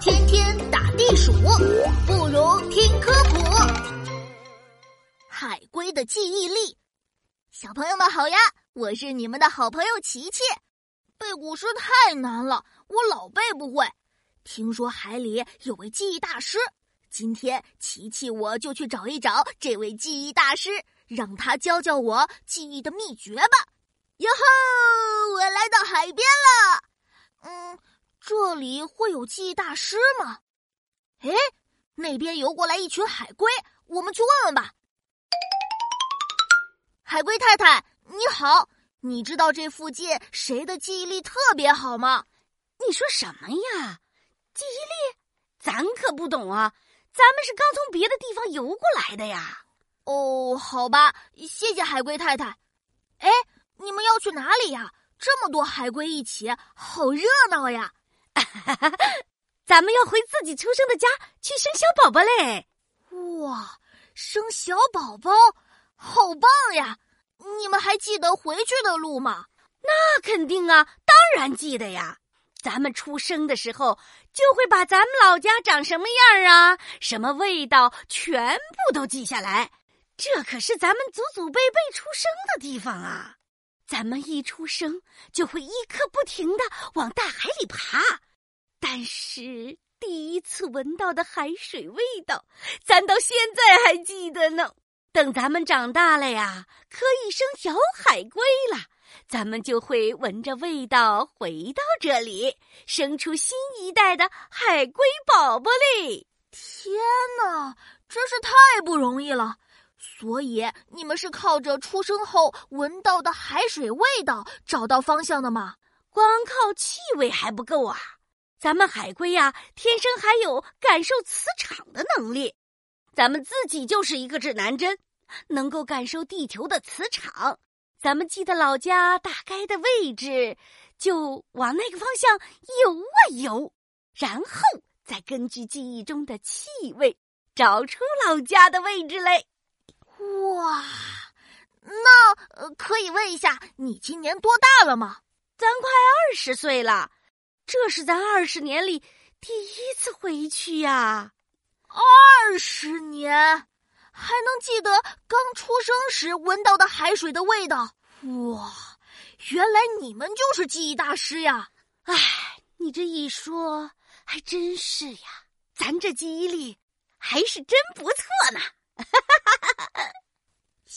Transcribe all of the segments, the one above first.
天天打地鼠，不如听科普。海龟的记忆力，小朋友们好呀！我是你们的好朋友琪琪。背古诗太难了，我老背不会。听说海里有位记忆大师，今天琪琪我就去找一找这位记忆大师，让他教教我记忆的秘诀吧。哟吼！我来到海边了。嗯，这里会有记忆大师吗？哎，那边游过来一群海龟，我们去问问吧。海龟太太，你好，你知道这附近谁的记忆力特别好吗？你说什么呀？记忆力？咱可不懂啊，咱们是刚从别的地方游过来的呀。哦，好吧，谢谢海龟太太。哎，你们要去哪里呀？这么多海龟一起，好热闹呀！咱们要回自己出生的家去生小宝宝嘞！哇，生小宝宝！好棒呀！你们还记得回去的路吗？那肯定啊，当然记得呀。咱们出生的时候就会把咱们老家长什么样啊、什么味道全部都记下来。这可是咱们祖祖辈辈出生的地方啊！咱们一出生就会一刻不停的往大海里爬，但是第一次闻到的海水味道，咱到现在还记得呢。等咱们长大了呀，可以生小海龟了，咱们就会闻着味道回到这里，生出新一代的海龟宝宝嘞！天哪，真是太不容易了！所以你们是靠着出生后闻到的海水味道找到方向的吗？光靠气味还不够啊！咱们海龟呀，天生还有感受磁场的能力。咱们自己就是一个指南针，能够感受地球的磁场。咱们记得老家大概的位置，就往那个方向游啊游，然后再根据记忆中的气味找出老家的位置嘞。哇，那可以问一下，你今年多大了吗？咱快二十岁了，这是咱二十年里第一次回去呀。二十年，还能记得刚出生时闻到的海水的味道？哇，原来你们就是记忆大师呀！哎，你这一说，还真是呀，咱这记忆力还是真不错呢。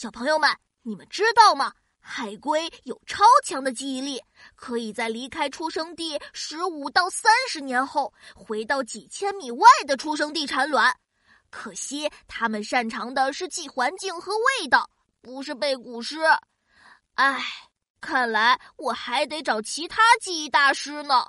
小朋友们，你们知道吗？海龟有超强的记忆力，可以在离开出生地十五到三十年后，回到几千米外的出生地产卵。可惜，它们擅长的是记环境和味道，不是背古诗。唉，看来我还得找其他记忆大师呢。